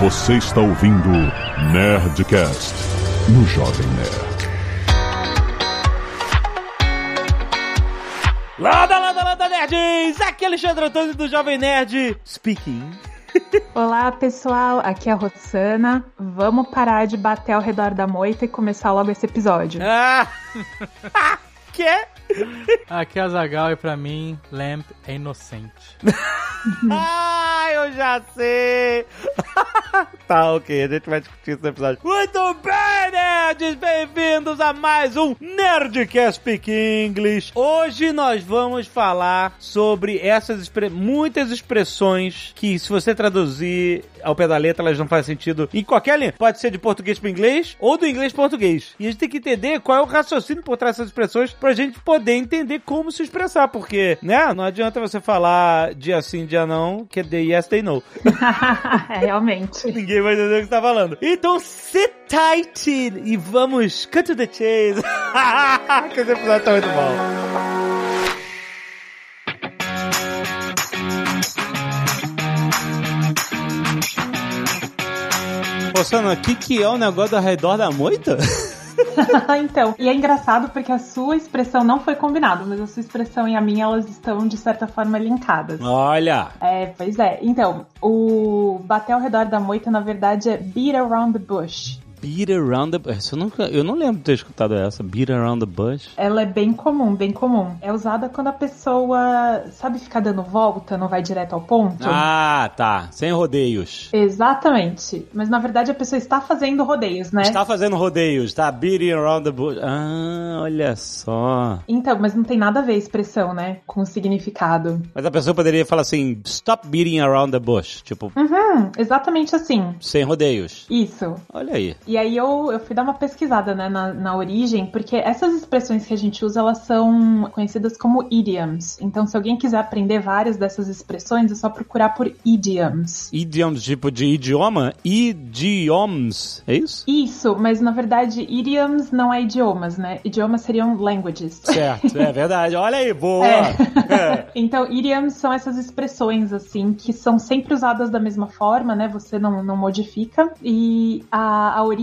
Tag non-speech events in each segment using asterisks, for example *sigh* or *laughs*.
Você está ouvindo Nerdcast no Jovem Nerd. Lada, lada, lada, nerds! Aqui é Alexandre Antônio do Jovem Nerd speaking. Olá, pessoal. Aqui é a Rossana. Vamos parar de bater ao redor da moita e começar logo esse episódio. Ah! *laughs* que? Aqui é a Zagal e pra mim, Lamp é inocente. *laughs* ah, eu já sei! *laughs* tá, ok, a gente vai discutir isso no episódio. Muito bem, nerds! Bem-vindos a mais um Nerdcast Speak English. Hoje nós vamos falar sobre essas expre muitas expressões que, se você traduzir ao pé da letra, elas não fazem sentido em qualquer língua. Pode ser de português para inglês ou do inglês para português. E a gente tem que entender qual é o raciocínio por trás dessas expressões pra gente poder entender como se expressar, porque, né, não adianta você falar dia sim, dia não, que é day yes, day no. *laughs* é, realmente. Ninguém vai entender o que você tá falando. Então, sit tight e vamos cut to the chase. *laughs* que esse episódio tá muito bom. Moçana, o que, que é o negócio ao redor da moita? *laughs* *laughs* então, e é engraçado porque a sua expressão não foi combinada, mas a sua expressão e a minha, elas estão de certa forma linkadas. Olha! É, pois é. Então, o bater ao redor da moita, na verdade, é beat around the bush. Beat around the bush. Eu, nunca, eu não lembro de ter escutado essa. Beat around the bush. Ela é bem comum, bem comum. É usada quando a pessoa, sabe, ficar dando volta, não vai direto ao ponto. Ah, tá. Sem rodeios. Exatamente. Mas na verdade a pessoa está fazendo rodeios, né? Está fazendo rodeios, tá? Beating around the bush. Ah, olha só. Então, mas não tem nada a ver a expressão, né? Com o significado. Mas a pessoa poderia falar assim: stop beating around the bush. Tipo. Uhum, exatamente assim. Sem rodeios. Isso. Olha aí. E aí eu, eu fui dar uma pesquisada né, na, na origem, porque essas expressões que a gente usa, elas são conhecidas como idioms. Então, se alguém quiser aprender várias dessas expressões, é só procurar por idioms. Idioms, tipo de idioma? Idioms, é isso? Isso, mas na verdade, idioms não é idiomas, né? Idiomas seriam languages. Certo, é verdade. Olha aí, boa! É. É. *laughs* então, idioms são essas expressões, assim, que são sempre usadas da mesma forma, né? Você não, não modifica. E a, a origem,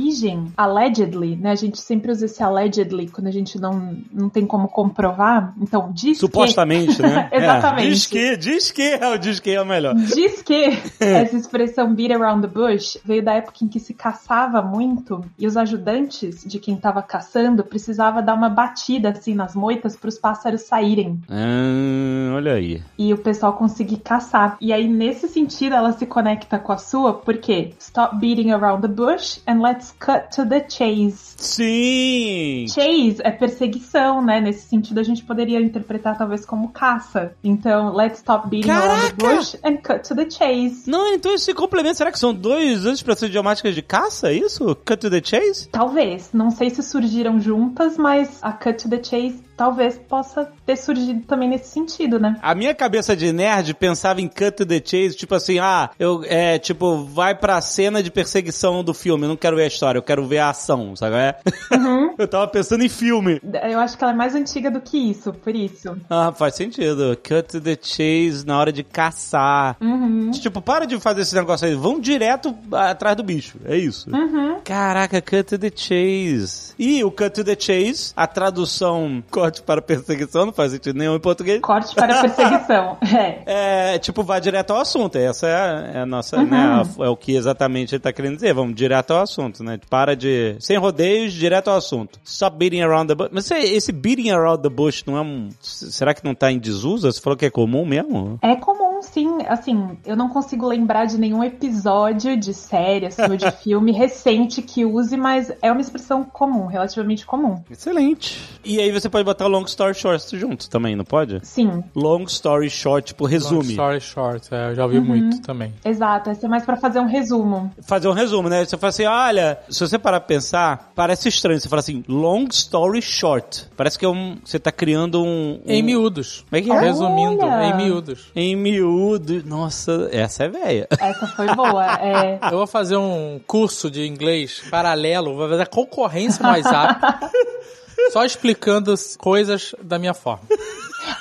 allegedly, né? A gente sempre usa esse allegedly quando a gente não, não tem como comprovar. Então, diz Supostamente, que... né? *laughs* Exatamente. É. Diz que, diz que é o diz que é o melhor. Diz que *laughs* essa expressão beat around the bush veio da época em que se caçava muito e os ajudantes de quem estava caçando precisava dar uma batida assim nas moitas para os pássaros saírem. Ah, olha aí. E o pessoal conseguir caçar. E aí, nesse sentido, ela se conecta com a sua, porque stop beating around the bush and let's cut to the chase. Sim! Chase é perseguição, né? Nesse sentido, a gente poderia interpretar talvez como caça. Então, let's stop beating Caraca! around the bush and cut to the chase. Não, então esse complemento, será que são dois duas expressões idiomáticas de caça? É isso? Cut to the chase? Talvez. Não sei se surgiram juntas, mas a cut to the chase talvez possa ter surgido também nesse sentido, né? A minha cabeça de nerd pensava em cut to the chase, tipo assim, ah, eu, é, tipo, vai pra cena de perseguição do filme, eu não quero ver história, eu quero ver a ação, sabe? É? Uhum. *laughs* eu tava pensando em filme. Eu acho que ela é mais antiga do que isso, por isso. Ah, faz sentido. Cut to the chase na hora de caçar. Uhum. Tipo, para de fazer esse negócio aí, vão direto atrás do bicho, é isso. Uhum. Caraca, cut to the chase. E o cut to the chase, a tradução corte para perseguição, não faz sentido nenhum em português. Corte para perseguição. *laughs* É. É, tipo, vai direto ao assunto. Essa é a, é a nossa, Uhum. né? a- é o que exatamente ele tá querendo dizer. Vamos direto ao assunto, né? Para de. Sem rodeios, direto ao assunto. Stop beating around the bush. Mas esse, esse beating around the bush não é um. Será que não tá em desuso? Você falou que é comum mesmo? É comum, sim. Assim, eu não consigo lembrar de nenhum episódio de série, assim, ou de *laughs* filme recente que use, mas é uma expressão comum, relativamente comum. Excelente. E aí você pode botar long story short junto também, não pode? Sim, Long story short, tipo, Long resume. story short, é, eu já ouvi muito também. exato. Esse é mais pra fazer um resumo. Fazer um resumo, né? Você fala assim, olha, se você parar pra pensar, parece estranho. Você fala assim, long story short. Parece que é um. Você tá criando um. um Em miúdos. Como é que é? Resumindo, em miúdos. Em miúdo. Nossa, essa é velha. *laughs* Essa foi boa. É. Eu vou fazer um curso de inglês paralelo, vou fazer concorrência no WhatsApp, *laughs* só explicando as coisas da minha forma.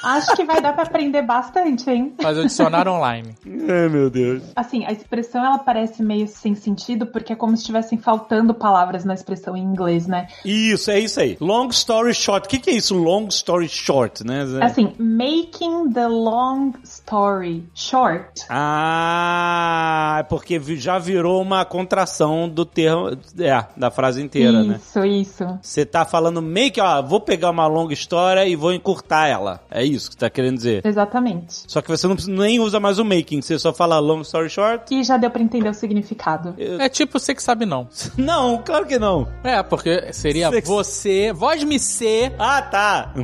Acho que vai dar pra aprender bastante, hein? Fazer o dicionário online. *laughs* Ai, meu Deus. Assim, a expressão ela parece meio sem sentido, porque é como se estivessem faltando palavras na expressão em inglês, né? Isso, é isso aí. Long story short. O que, que é isso, long story short, né? Assim, making the long story short. Ah, é porque já virou uma contração do termo, é, da frase inteira, né? isso, isso. Você tá falando make, ó, vou pegar uma longa história e vou encurtar ela. É isso que você tá querendo dizer. Exatamente. Só que você não nem usa mais o making, você só fala long story short. E já deu pra entender o significado. É tipo você que sabe não. *laughs* Não, claro que não. É, porque seria Você que- você, voz me ser, Ah, tá.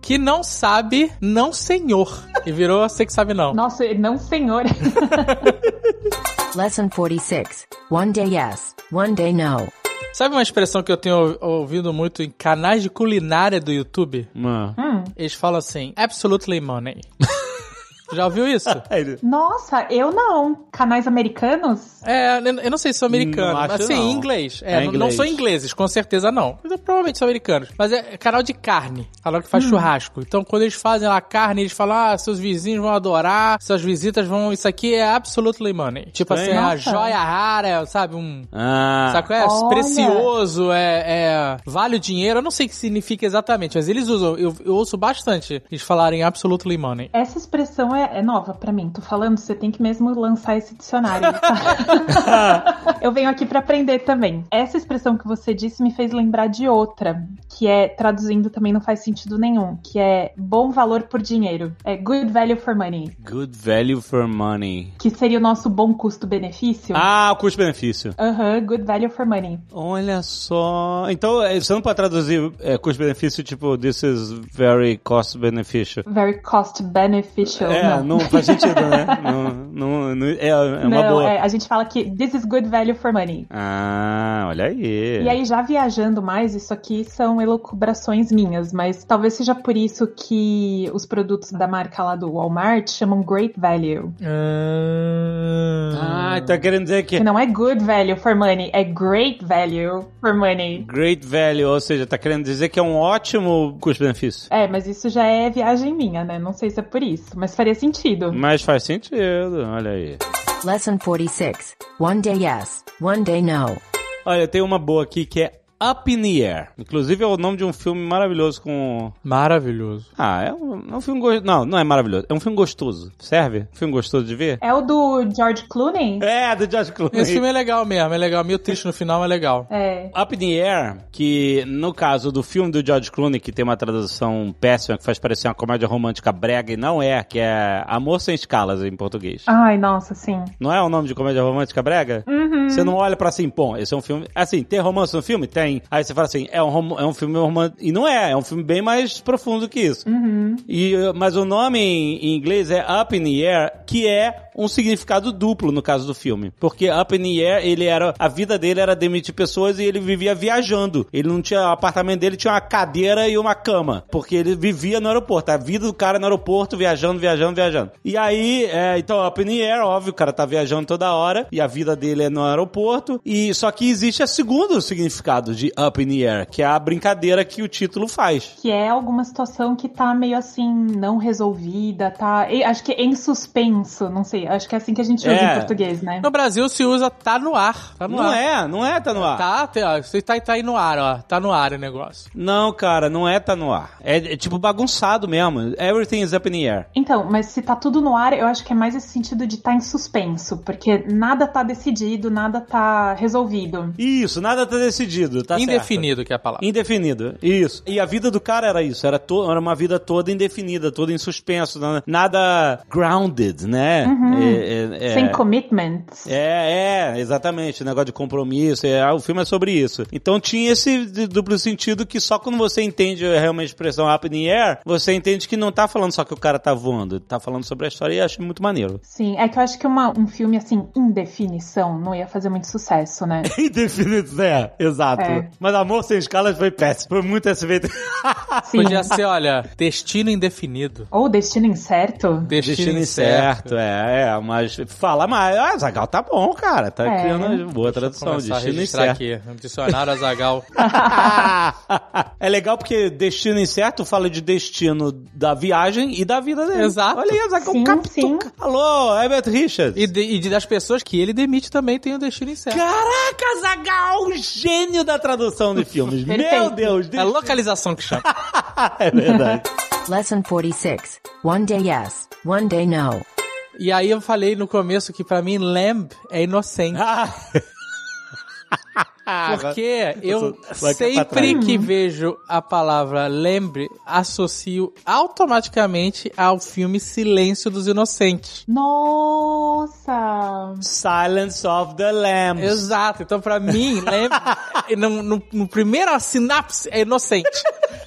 que não sabe, não senhor. E virou você que sabe não. Nossa, não senhor. *laughs* *laughs* Lesson 46. One day yes, one day no. Sabe uma expressão que eu tenho ou- ouvido muito em canais de culinária do YouTube? Mano. Hum. Eles falam assim, absolutely money. *laughs* Já ouviu isso? *laughs* Nossa, eu não. Canais americanos? É, eu não sei se são americanos. Não acho assim, não. em inglês. É É, não- não inglês. são ingleses, com certeza não. Mas, provavelmente são americanos. Mas é canal de carne. Canal que faz churrasco. Então, quando eles fazem lá carne, eles falam, ah, seus vizinhos vão adorar, suas visitas vão... Isso aqui é absolutely money. Tipo assim, a Nossa. joia rara, sabe? Um... Ah. Sabe qual é? Olha. Precioso, é, é. Vale o dinheiro. Eu não sei o que significa exatamente, mas eles usam. Eu, eu ouço bastante eles falarem absolutely money. Essa expressão é, é nova pra mim. Tô falando, você tem que mesmo lançar esse dicionário. tá? *laughs* eu venho aqui pra aprender também. Essa expressão que você disse me fez lembrar de outra, que é, traduzindo também não faz sentido nenhum, que é bom valor por dinheiro. É good value for money. Good value for money. Que seria o nosso bom custo-benefício. Ah, o custo-benefício. Aham, good value for money. Olha só. Então, é, você não pode traduzir é, custo-benefício tipo this is very cost beneficial. Very cost beneficial. É, não. não faz sentido, né? *laughs* não, não, não- é, é uma Não, boa. é, a gente fala que this is good value for money. Ah, olha aí. E aí, já viajando mais, isso aqui são elucubrações minhas, mas talvez seja por isso que os produtos da marca lá do Walmart chamam Great Value. Ah, tá querendo dizer que Que não é good value for money, é great value for money. great value, ou seja, tá querendo dizer que é um ótimo custo-benefício. É, mas isso já é viagem minha, né? Não sei se é por isso, mas faria sentido. Mas faz sentido, olha aí. Lesson 46. One day yes, one day no. Olha, tem uma boa aqui que é Up in the Air. Inclusive é o nome de um filme maravilhoso com. Maravilhoso. Ah, é um, é um filme gostoso. Não, não é maravilhoso. É um filme gostoso. Serve? Um filme gostoso de ver? É o do George Clooney? É, do George Clooney. Esse filme é legal mesmo, é legal. Meio triste no final, mas é legal. É. Up in the Air, que no caso do filme do George Clooney, que tem uma tradução péssima, que faz parecer uma comédia romântica brega, e não é, que é Amor Sem Escalas em português. Ai, nossa, sim. Não é o nome de comédia romântica brega? Você não olha pra assim, pô, esse é um filme. Assim, tem romance no filme? Tem. Aí você fala assim, é um, é um filme romântico. E não é, é um filme bem mais profundo que isso. E, uh, mas o nome em, em inglês é Up in the Air, que é um significado duplo no caso do filme. Porque Up in the Air, ele era. A vida dele era demitir pessoas e ele vivia viajando. Ele não tinha. O apartamento dele tinha uma cadeira e uma cama. Porque ele vivia no aeroporto. A vida do cara no aeroporto, viajando, viajando, viajando. E aí, é, então, Up in the Air, óbvio, o cara tá viajando toda hora. E a vida dele é no aeroporto. E só que existe o segundo significado de Up in the Air, que é a brincadeira que o título faz. Que é alguma situação que tá meio assim, não resolvida, tá. Acho que em suspenso, não sei. Acho que é assim que a gente usa É. em português, né? No Brasil se usa tá no ar. Tá no Não ar. é, não é, tá no ar. Tá, tá, você tá, tá aí no ar, ó. Tá no ar o negócio. Não, cara, não é tá no ar. É, é tipo bagunçado mesmo. Everything is up in the air. Então, mas se tá tudo no ar, eu acho que é mais esse sentido de estar tá em suspenso, porque nada tá decidido, nada tá resolvido. Isso, nada tá decidido, tá certo. Indefinido que é a palavra. Indefinido, isso. E a vida do cara era isso, era, to- era uma vida toda indefinida, toda em suspenso, na- nada grounded, né? É, é, é- Sem commitments. É, é, exatamente, negócio de compromisso, é, o filme é sobre isso. Então tinha esse duplo sentido que só quando você entende realmente a expressão up in the air, você entende que não tá falando só que o cara tá voando, tá falando sobre a história e acho muito maneiro. Sim, é que eu acho que uma- um filme assim, em definição, não ia fazer muito sucesso, né? *laughs* Indefinido, é, exato. É. Mas Amor Sem Escalas foi péssimo, foi muito SBT. Sim. Podia ser, olha, destino indefinido. Ou destino incerto. Destino, Destino incerto. incerto, é, é, mas fala mais. Ah, Zagal tá bom, cara. Tá É. criando uma boa tradução. Destino incerto. aqui. Dicionário Azagal. *laughs* é legal porque destino incerto fala de destino da viagem e da vida dele. Exato. Olha aí, Zagal Sim. Alô, Herbert Richards. E, de- e de- das pessoas que ele demite também tem o destino incerto. Caraca, Zagal, gênio da tradução de filmes. Meu. Deus. É a localização que chama. *laughs* É verdade. Lesson 46. One day yes, one day no. E aí eu falei no começo que pra mim Lamb é inocente. Ah, *laughs* Porque eu sempre que vejo a palavra lembre, associo automaticamente ao filme Silêncio dos Inocentes. Nossa! Silence of the Lambs. Exato. Então, pra mim, lembre, *laughs* no, no, no primeira sinapse é inocente.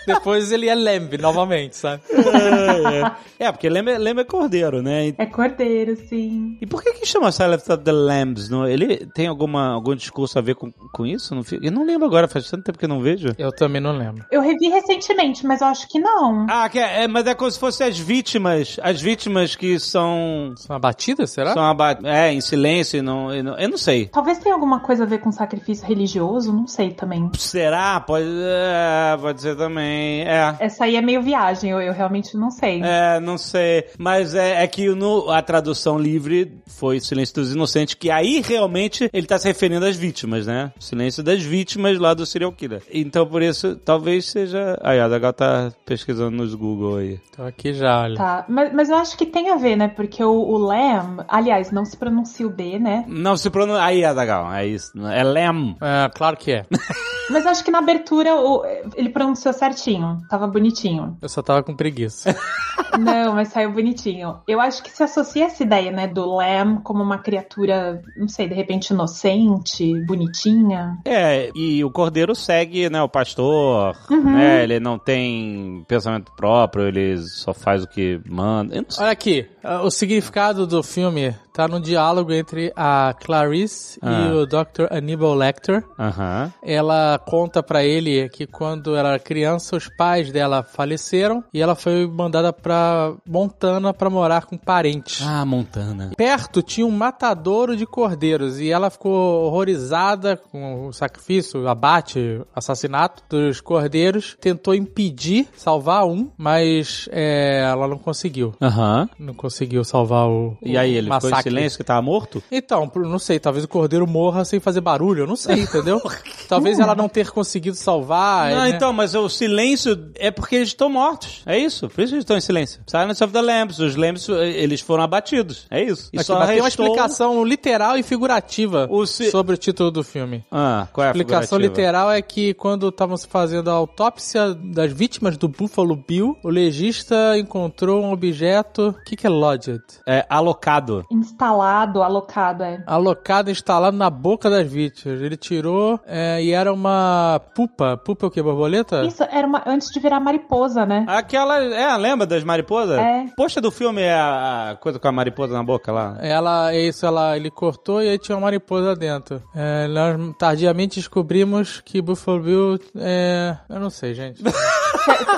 Depois ele é lembre novamente, sabe? É, é. É, porque lembra, lembra cordeiro, né? E, É cordeiro, sim. e por que que chama Silence of the Lambs? Não? Ele tem alguma, algum discurso a ver com, com isso? Não, fi- eu não lembro agora, faz tanto tempo que eu não vejo. Eu também não lembro. Eu revi recentemente, mas eu acho que não. Ah, que é, é, mas é como se fossem as vítimas, as vítimas que são... São abatidas, será? São aba- é, em silêncio, e não, e não- eu não sei. Talvez tenha alguma coisa a ver com sacrifício religioso, não sei também. Será? Pode, é, pode ser também. É. Essa aí é meio viagem, eu, eu realmente não sei. É, não sei. Mas é, é que no, a tradução livre foi Silêncio dos Inocentes, que aí realmente ele tá se referindo às vítimas, né? Silêncio das vítimas lá do serial killer. Então por isso, talvez seja. Aí, a Dagal tá pesquisando nos Google aí. Tô aqui já, olha. Tá, mas, mas eu acho que tem a ver, né? Porque o, o Lamb, aliás, não se pronuncia o B, né? Não se pronuncia. Aí, Adagal, é isso. É Lem. É, claro que é. *laughs* Mas acho que na abertura o- ele pronunciou certinho, tava bonitinho. Eu só tava com preguiça. *laughs* *laughs* Não, mas saiu bonitinho. Eu acho que se associa essa ideia, né, do Lamb como uma criatura, não sei, de repente inocente, bonitinha. É, e o cordeiro segue, né, o pastor, né? Ele não tem pensamento próprio, ele só faz o que manda. Olha aqui, o significado do filme tá no diálogo entre a Clarice Ah. e o Dr. Aníbal Lecter. Aham. Ela conta pra ele que quando ela era criança, os pais dela faleceram e ela foi mandada pra Montana pra morar com parentes. Ah, Montana. Perto tinha um matadouro de cordeiros e ela ficou horrorizada com o sacrifício, o abate, assassinato dos cordeiros. Tentou impedir, salvar um, mas é, ela não conseguiu. Aham. Não conseguiu salvar o. E aí, ele em massacre. silêncio que tava morto? Então, não sei, talvez o cordeiro morra sem fazer barulho, eu não sei, *laughs* entendeu? talvez ela não ter conseguido salvar. Não, né? então, mas o silêncio é porque eles estão mortos. É isso. Por isso que eles estão em silêncio. Silence of the Lambs. Os Lambs, eles foram abatidos. É isso. E Aqui, só mas tem uma restou- explicação literal e figurativa O si- sobre o título do filme. Ah, qual é A a explicação literal é que quando estavam se fazendo a autópsia das vítimas do Buffalo Bill, o legista encontrou um objeto. O que, que é lodged? É alocado. Instalado, alocado, é. Alocado instalado na boca das vítimas. Ele tirou é, e era uma pupa. Pupa é o que? Borboleta? Isso era uma, antes de virar mariposa, né? Aquela, é, lembra das mariposas? É. Poxa do filme é a, a coisa com a mariposa na boca lá. Ela, é isso, ela, ele cortou e aí tinha uma mariposa dentro. É, nós tardiamente descobrimos que Buffalo Bill é. Eu não sei, gente. *laughs*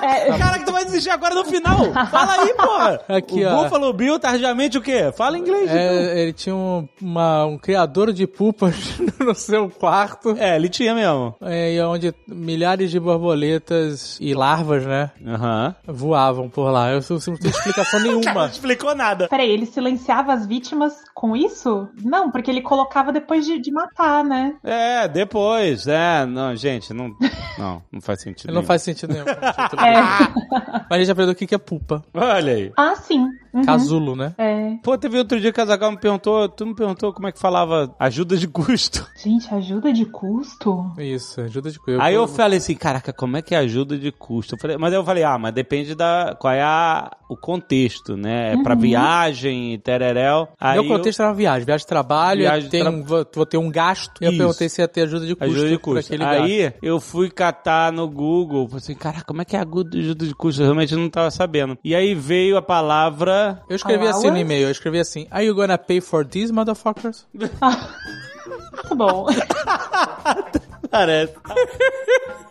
É, Caraca, tu vai desistir agora no final. Fala aí, porra. Aqui, o ó. Buffalo Bill, tardiamente o quê? Fala inglês. então. É, ele tinha um, uma- um criador de pupas *laughs* no seu quarto. É, ele tinha mesmo. É, e onde milhares de borboletas e larvas, né, Aham. voavam por lá. Eu não tenho explicação *laughs* Não nenhuma. explicou nada. Peraí, ele silenciava as vítimas com isso? Não, porque ele colocava depois de, de matar, né? É, depois. É, não, gente, não. Não, não faz sentido. Não nenhum. faz sentido nenhum. *laughs* É. *laughs* Mas a gente aprendeu o que é pupa. Olha aí. Ah, sim. Uhum. Casulo, né? É. Pô, teve outro dia que a Zagal me perguntou, tu me perguntou como é que falava ajuda de custo. *laughs* Gente, ajuda de custo? Isso, ajuda de coisa. Aí eu falei assim, caraca, como é que é ajuda de custo? Eu falei, mas aí eu falei, ah, mas depende da qual é a, o contexto, né? É pra viagem e tereréu. Aí Meu contexto era uma viagem, viagem de trabalho, Viagem de tem, tra- vou, vou ter um gasto. E eu Isso. perguntei se ia ter ajuda de eu, custo. ajuda de custo. aquele gasto. Aí eu fui catar no Google, falei assim, caraca, como é que é ajuda ajuda de custo? Eu realmente não tava sabendo. E aí veio a palavra Eu escrevi assim no e-mail, eu escrevi assim, Are you gonna pay for these, motherfuckers? *laughs* Tá bom. *laughs* Parece.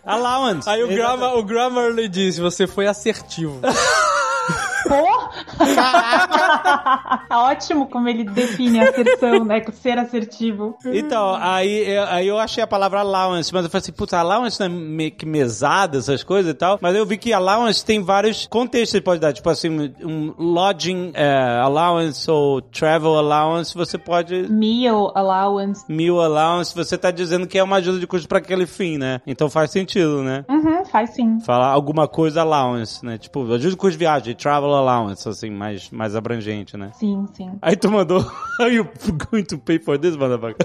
Allowance. Aí o, grammar, o Grammarly disse, você foi assertivo. *laughs* Pô! *laughs* Ótimo como ele define a asserção, né? Ser assertivo. Então, aí, eu- aí eu achei a palavra allowance, mas eu falei assim, puta, allowance não é meio que mesada, essas coisas e tal. Mas eu vi que allowance tem vários contextos que pode dar. Tipo assim, um lodging eh, allowance ou travel allowance, você pode Meal allowance. meal allowance, você tá dizendo que é uma ajuda de custo pra aquele fim, né? Então faz sentido, né? Uhum, faz sim. Falar alguma coisa allowance, né? Tipo, ajuda de custo de viagem, travel allowance, assim, mais, mais abrangente, né? Sim, sim. Aí tu mandou, are you going to pay for this, motherfucker?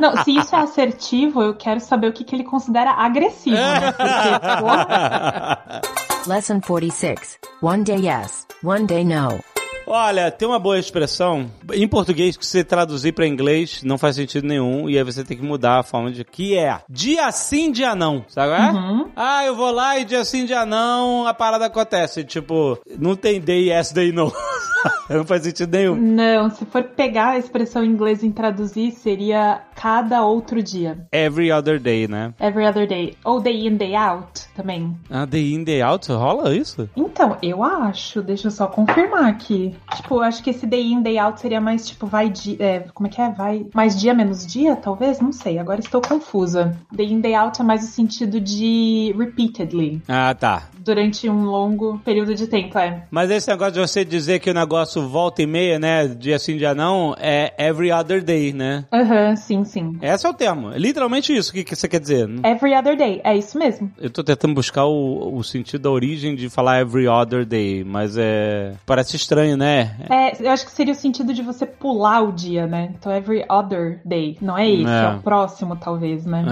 Não, se isso é assertivo, eu quero saber o que, que ele considera agressivo, né? Porque, Lesson 46. One day yes, one day no. Olha, tem uma boa expressão em português que você traduzir pra inglês não faz sentido nenhum e aí você tem que mudar a forma de que é dia sim, dia não, sabe? é? Ah, eu vou lá e dia sim, dia não, a parada acontece. Tipo, não tem day yes, day no. *laughs* não faz sentido nenhum. não, se for pegar a expressão em inglês e traduzir, seria cada outro dia. Every other day, né? Every other day. Ou day in, day out também. Ah, day in, day out, rola isso? Então, eu acho, deixa eu só confirmar aqui. Tipo, acho que esse day in, day out seria mais tipo, vai dia. É, como é que é? Vai mais dia menos dia, talvez? Não sei, agora estou confusa. Day in, day out é mais o sentido de repeatedly. Ah, tá. Durante um longo período de tempo, é. Mas esse negócio de você dizer que o negócio volta e meia, né? Dia sim, dia não, é every other day, né? Aham, sim, sim. Esse é o termo. É literalmente isso. Que, que você quer dizer? Every other day, é isso mesmo. Eu tô tentando buscar o, o sentido da origem de falar every other day, mas é. Parece estranho, né? É, eu acho que seria o sentido de você pular o dia, né? Então, every other day. Não é esse, É. é, o próximo, talvez, né?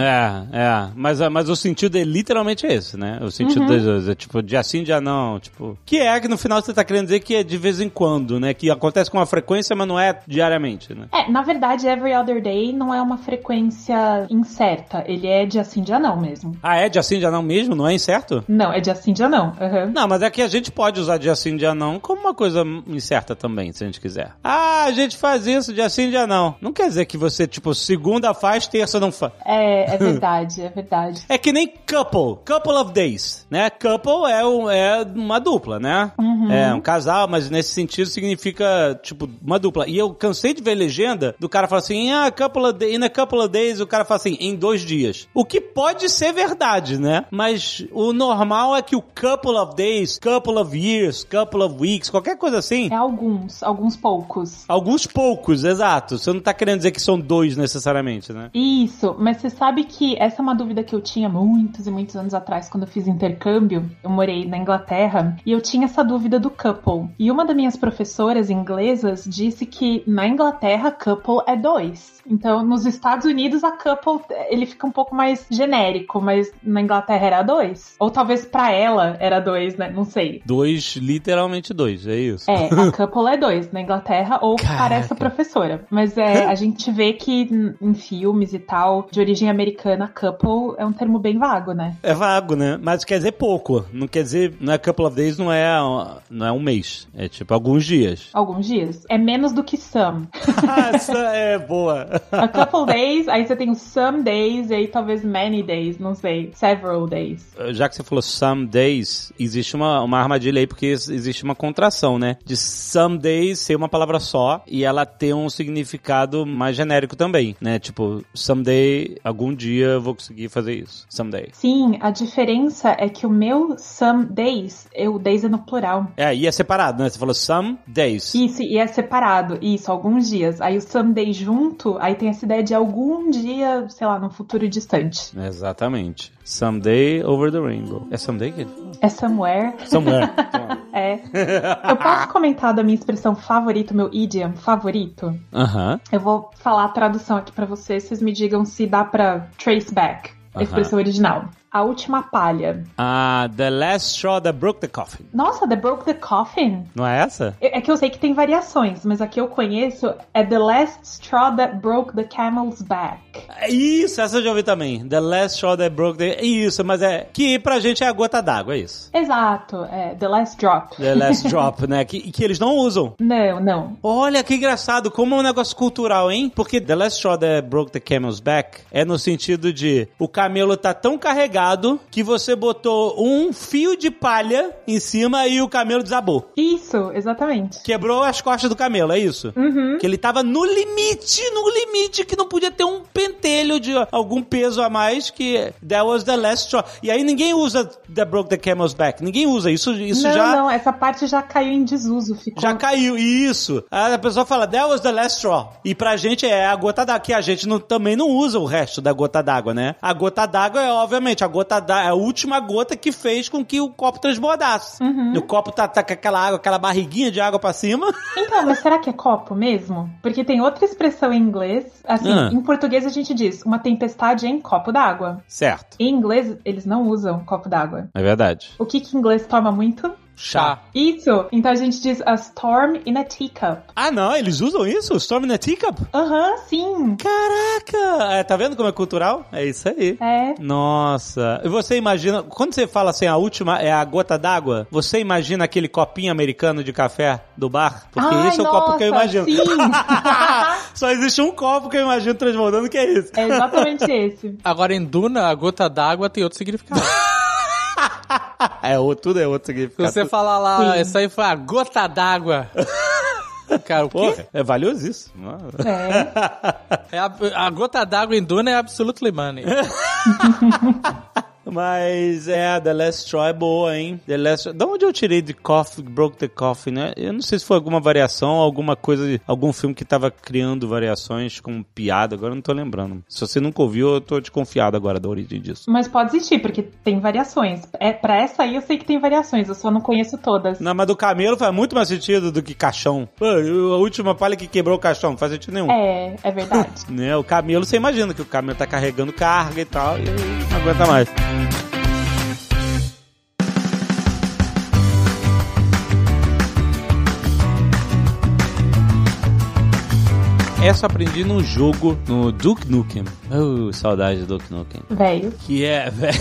É, é. Mas, mas o sentido é literalmente esse, né? O sentido das coisas. É tipo, dia sim, dia não. Tipo. Que é que no final você tá querendo dizer que é de vez em quando, né? Que acontece com uma frequência, mas não é diariamente, né? É, na verdade, every other day não é uma frequência incerta. Ele é dia sim, dia não mesmo. Ah, é dia sim, dia não mesmo? Não é incerto? Não, é dia sim, dia não. Aham. Não, mas é que a gente pode usar dia sim, dia não como uma coisa incerta também, se a gente quiser. Ah, a gente faz isso dia sim, dia não. Não quer dizer que você, tipo, segunda faz, terça não faz. É, é verdade, é verdade. É que nem couple, couple of days, né? Couple é, um- é uma dupla, né? É um casal, mas nesse sentido significa, tipo, uma dupla. E eu cansei de ver legenda do cara falar assim, ah, couple of in a couple of days, o cara fala assim, em dois dias. O que pode ser verdade, né? Mas o normal é que o couple of days, couple of years, couple of weeks, qualquer coisa assim, É alguns, alguns poucos. alguns poucos, exato. Você não tá querendo dizer que são dois necessariamente, né? Isso, mas você sabe que essa é uma dúvida que eu tinha muitos e muitos anos atrás quando eu fiz intercâmbio. Eu morei na Inglaterra e eu tinha essa dúvida do couple. E uma das minhas professoras inglesas disse que na Inglaterra couple é dois. Então, nos Estados Unidos a couple ele fica um pouco mais genérico, mas na Inglaterra era dois. Ou talvez pra ela era dois, né? Não sei. Dois, literalmente dois, é isso. É, a couple é dois na Inglaterra, ou Caraca. para essa professora. Mas é, a *laughs* gente vê que em filmes e tal, de origem americana, couple é um termo bem vago, né? É vago, né? Mas quer dizer pouco. Não quer dizer, não é couple of days, não é, não é um mês. É tipo alguns dias. Alguns dias. É menos do que some. *laughs* Essa é boa. A couple days, aí você tem some days, e aí talvez many days, não sei, several days. Já que você falou some days, existe uma, uma armadilha aí, porque existe uma contração, né? De some days ser uma palavra só e ela ter um significado mais genérico também, né? Tipo, someday, algum dia eu vou conseguir fazer isso. Someday. Sim, a diferença é que o meu some days, eu days é no plural. É, e é separado, né? Você falou some days. Isso, e é separado, isso, alguns dias. Aí o someday junto, aí tem essa ideia de algum dia, sei lá, no futuro distante. Exatamente. Someday over the rainbow. É someday que ele fala? É somewhere. Somewhere. *laughs* É. Eu posso comentar da minha expressão favorita, meu idiom favorito? Aham. Eu vou falar a tradução aqui pra vocês, vocês me digam se dá pra trace back a expressão original. A última palha. Ah, The Last Straw That Broke the Coffin. Nossa, The Broke the Coffin? Não é essa? É que eu sei que tem variações, mas a que eu conheço é The Last Straw That Broke the Camel's Back. É Isso, essa eu já ouvi também. The Last Straw That Broke the... Isso, mas é... Que pra gente é a gota d'água, é isso. Exato, é The Last Drop. The Last *laughs* Drop, né? Que, que eles não usam. Não, não. Olha que engraçado, como é um negócio cultural, hein? Porque The Last Straw That Broke the Camel's Back é no sentido de o camelo tá tão carregado que você botou um fio de palha em cima e o camelo desabou. Isso, exatamente. Quebrou as costas do camelo, é isso? Uhum. Que ele tava no limite, no limite, que não podia ter um pentelho de algum peso a mais, que that was the last straw. E aí ninguém usa the broke the camel's back. Ninguém usa. Isso, isso não, já... não, essa parte já caiu em desuso. Ficou... Já caiu, isso. Aí a pessoa fala, that was the last straw. E pra gente é a gota d'água, que a gente não- também não usa o resto da gota d'água, né? A gota d'água é, obviamente, a gota d'água, é a última gota que fez com que o copo transbordasse. O copo tá, tá com aquela água, aquela barriguinha de água pra cima. Então, mas será que é copo mesmo? Porque tem outra expressão em inglês. Assim, Ah. em português a gente diz uma tempestade em copo d'água. Certo. Em inglês, eles não usam copo d'água. É verdade. O que que inglês toma muito? Chá. Isso! Então a gente diz a storm in a teacup. Ah, não, eles usam isso? Storm in a teacup? Aham, sim! Caraca! É, tá vendo como é cultural? É isso aí. É. Nossa. E você imagina, quando você fala assim, a última é a gota d'água, você imagina aquele copinho americano de café do bar? Porque Ai, esse é o copo que eu nossa, imagino. sim. *laughs* Só existe um copo que eu imagino transbordando que é isso. É exatamente *laughs* esse. Agora, em Duna, a gota d'água tem outro significado. *laughs* *laughs* É outro, tudo é outro Se significado. você falar lá, isso aí foi a gota d'água. *laughs* Cara, o quê? Porra, é valiosíssimo. É. É a, a gota d'água em Duna é absolutely money. *laughs* Mas é, The Last Straw é boa, hein? The Last Da onde eu tirei de Coffee, Broke the Coffee, né? Eu não sei se foi alguma variação, alguma coisa, algum filme que tava criando variações com piada, agora eu não tô lembrando. Se você nunca ouviu, eu tô desconfiado agora da origem disso. Mas pode existir, porque tem variações. É, pra essa aí eu sei que tem variações, eu só não conheço todas. Não, mas do camelo faz muito mais sentido do que caixão. Pô, a última palha que quebrou o caixão, não faz sentido nenhum. É, é verdade. *laughs* Né? O camelo, você imagina que o camelo tá carregando carga e tal, e não aguenta mais. Essa aprendi num jogo no Duke Nukem. Oh, saudade do Duke Nukem. Velho. Que é, *laughs* velho.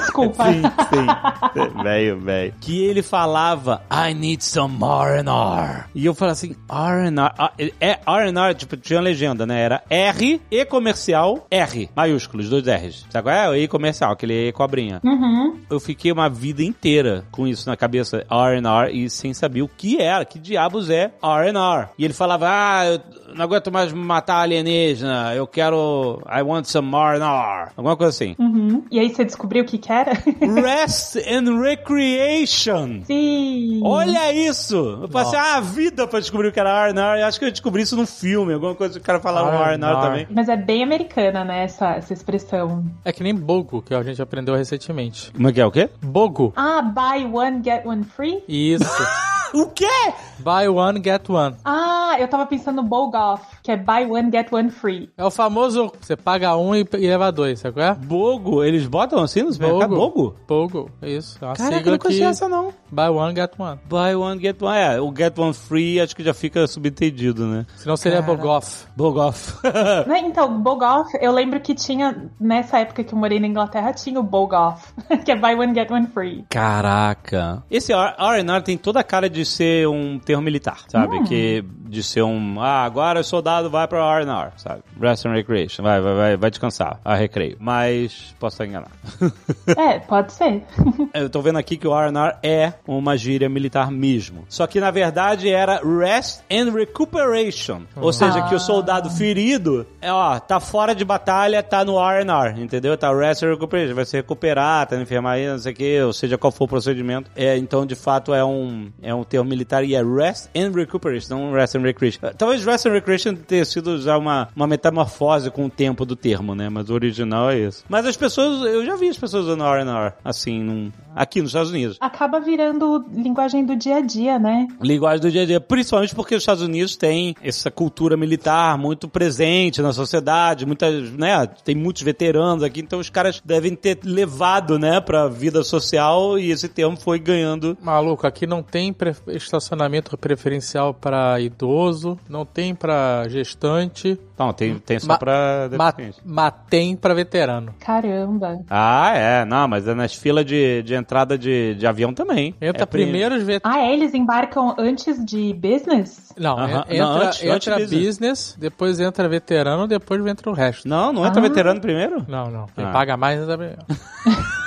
Desculpa. Sim, sim. Velho, velho. Que ele falava, I need some R&R. E eu falava assim, R&R. Ah, É R&R, tipo, tinha uma legenda, né? Era R, E comercial, R. Maiúsculos, dois R's. Sabe qual é? O E comercial, aquele E cobrinha. Uhum. Eu fiquei uma vida inteira com isso na cabeça, R&R, e sem saber o que era, que diabos é R&R. E ele falava, ah, eu não aguento mais matar alienígena, eu quero, I want some R&R. Alguma coisa assim. Uhum. E aí você descobriu o que que era? *laughs* Rest and Recreation. Sim. Olha isso! Eu passei a vida pra descobrir o que era R&R. Eu acho que eu descobri isso num filme, alguma coisa que o cara falava R&R R&R. também. Mas é bem americana, né, essa, essa expressão. É que nem Bogo, que a gente aprendeu recentemente. Como é que é? O quê? Bogo. Ah, buy one, get one free? Isso. *laughs* O quê? Buy one, get one. Ah, eu tava pensando no Bogoff, que é buy one, get one free. É o famoso, você paga um e, e leva dois, sabe qual é? Bogo. Eles botam assim no supermercado? Bogo? Bogo, é isso. É uma Caraca, eu sigla não conhecia que... essa não. Buy one, get one. Buy one, get one. É, o get one free acho que já fica subentendido, né? Senão seria Cara. Bogoff. Bogoff. *laughs* Então, Bogoff, eu lembro que tinha, nessa época que eu morei na Inglaterra, tinha o Bogoff, *laughs* que é buy one, get one free. Caraca. Esse R&R tem toda a cara de ser um termo militar, sabe? Que de ser um, ah, agora o soldado vai pra R&R, sabe? Rest and Recreation, vai, vai, vai, vai descansar, a recreio. Mas posso estar enganado. *laughs* É, pode ser. *laughs* Eu tô vendo aqui que o R&R é uma gíria militar mesmo. Só que na verdade era Rest and Recuperation. Ou seja, que o soldado ferido, é, ó, tá fora de batalha, tá no R&R, entendeu? Tá Rest and Recuperation, vai se recuperar, tá na enfermaria, não sei o que, ou seja, qual for o procedimento. É, então, de fato, é um, é um termo militar e é Rest and Recuperation, não Rest and Recreation. Talvez Rest and Recreation tenha sido já uma, uma metamorfose com o tempo do termo, né? Mas o original é isso. Mas as pessoas, eu já vi as pessoas usando R&R, assim, num, aqui nos Estados Unidos. Acaba virando linguagem do dia a dia, né? Linguagem do dia a dia, principalmente porque os Estados Unidos têm essa cultura militar muito presente na sociedade, muitas, né, tem muitos veteranos aqui, então os caras devem ter levado, né, pra vida social e esse termo foi ganhando. Maluco, aqui não tem pre- estacionamento preferencial pra idoso, não tem pra gestante, Não, tem, tem só Ma- pra deficiente. Matem pra veterano. Caramba. Ah, é. Não, mas é nas filas de, de entrada de, de avião também. Entra É pri- primeiro os veteranos. Ah, é? Eles embarcam antes de business? Não, Aham. en- Não, entra, antes- entra antes business. business. depois entra veterano, depois entra o resto. Não, não entra Ah. veterano primeiro? Não, não. Quem Ah. paga mais entra primeiro. *laughs*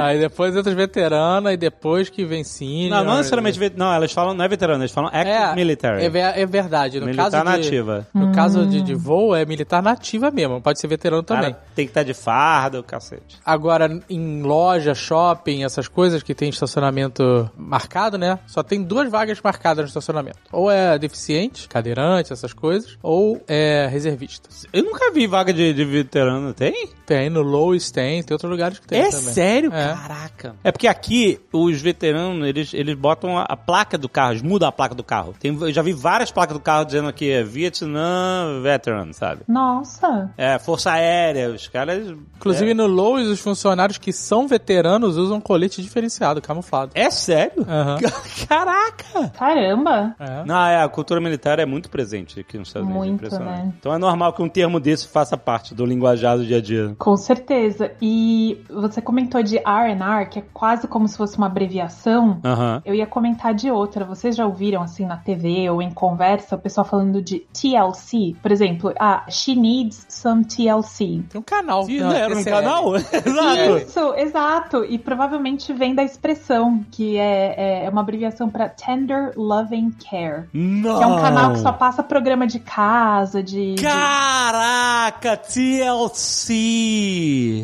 *laughs* Aí depois entra os veteranos, e depois que vem senior. Não, não necessariamente. vet- Não, elas falam, não é veterano, eles falam active É, military. É, ver- é verdade. No militar caso de, nativa. No caso de, de voo, é militar nativa mesmo. Pode ser veterano também. Cara, tem que estar de farda, o cacete. Agora, em loja, shopping, essas coisas que tem estacionamento marcado, né? Só tem duas vagas marcadas no estacionamento. Ou é deficiente, cadeirante, essas coisas, ou é reservista. Eu nunca vi vaga de, de veterano, tem? Tem, no Lois tem, tem outros lugares que tem é também. sério? É. Caraca. É porque aqui, os veteranos, eles, eles botam a, a placa do carro, eles mudam a placa do carro. Tem, eu já vi várias placas do carro dizendo aqui, é Vietnam Veteran, sabe? Nossa. É, Força Aérea, os caras... Inclusive, no Lois, os funcionários que são veteranos usam colete diferenciado, camuflado. É, é sério? Aham. *laughs* Caraca! Caramba. É. Não, é, a cultura militar é muito presente aqui nos Estados Unidos. Muito, impressionante. né? Então é normal que um termo desse faça parte do linguajar do dia a dia. Com certeza. E você comentou de R&R, que é quase como se fosse uma abreviação. Aham. Eu ia comentar de outra. Vocês já ouviram, assim, na TV ou em conversa, o pessoal falando de TLC? Por exemplo, ah, she needs some TLC. Tem um canal. Sim, Não, né? Era um TCL. canal? *laughs* Exato. Isso, exato. E provavelmente vem da expressão, que é, é uma abreviação para Tender Loving Care. Não. Que é um canal que só passa programa de casa, de. de- Caraca, TLC!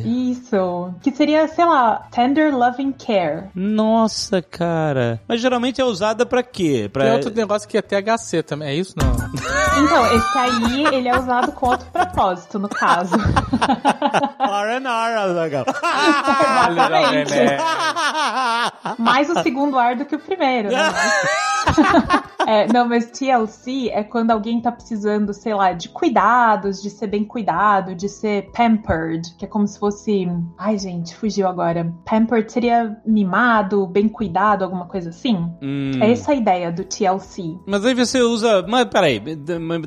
Isso. Que seria, sei lá, Tender Loving Care. Nossa, cara. Mas geralmente é usada pra quê? Pra... Tem outro negócio que é THC também. É isso? Não. *laughs* Então, esse aí, ele é usado com outro propósito, no caso. *laughs* R&R, legal. Exatamente. né? Mais o segundo ar do que o primeiro, né? *laughs* É, não, mas TLC é quando alguém tá precisando, sei lá, de cuidados, de ser bem cuidado, de ser pampered, que é como se fosse. Ai, gente, fugiu agora. Pampered seria mimado, bem cuidado, alguma coisa assim? Hum. É essa a ideia do TLC. Mas aí você usa... Mas peraí,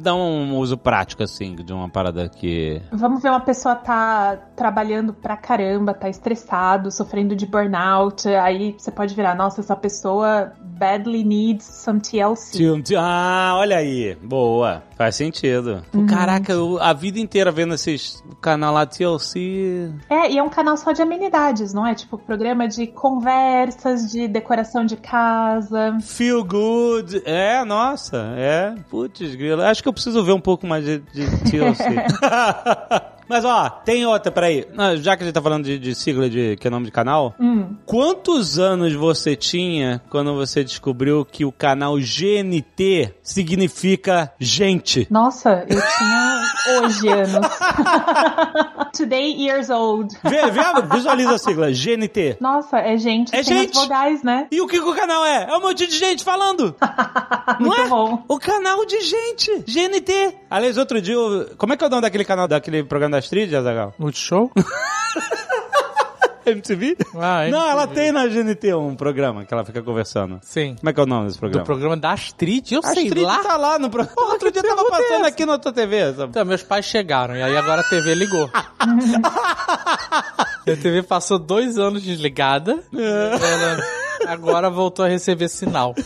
dá um uso prático, assim, de uma parada que... Vamos ver uma pessoa tá trabalhando pra caramba, tá estressado, sofrendo de burnout. Aí você pode virar, nossa, essa pessoa badly needs some TLC. Ah, olha aí. Boa. Faz sentido. Pô, Caraca, eu, a vida inteira vendo esses... O canal lá TLC... É, e é um canal só de amenidades, não é? Tipo, programa de conversas, de decoração de casa. Feel good. É, nossa. É. Putz, grilo. Acho que eu preciso ver um pouco mais de, de TLC. *laughs* *laughs* Mas ó, tem outra, peraí. Não, Já que a gente tá falando de, de sigla de que é nome de canal, Hum, quantos anos você tinha quando você descobriu que o canal GNT significa gente? nossa, eu tinha *laughs* hoje anos. *laughs* Today years old. Vê, vê, visualiza a sigla, GNT. Nossa, é gente É gente. vogais, né? E o que, que o canal é? É um monte de gente falando. *laughs* Não é? bom. O canal de gente, GNT. Aliás, outro dia, eu- como é que é o nome daquele canal, daquele programa da Astrid, Azagal? Multishow? *laughs* MTV? Ah, Não, ela MTV. tem na GNT um programa que ela fica conversando. Sim. Como é que é o nome desse Do programa? programa da Astrid, eu A sei Astrid lá. tá lá no programa. Outro dia tava passando aqui na tua TV. sabe? Então, meus pais chegaram, e aí agora a TV ligou. *laughs* a TV passou dois anos desligada. Ela agora voltou a receber sinal. *laughs*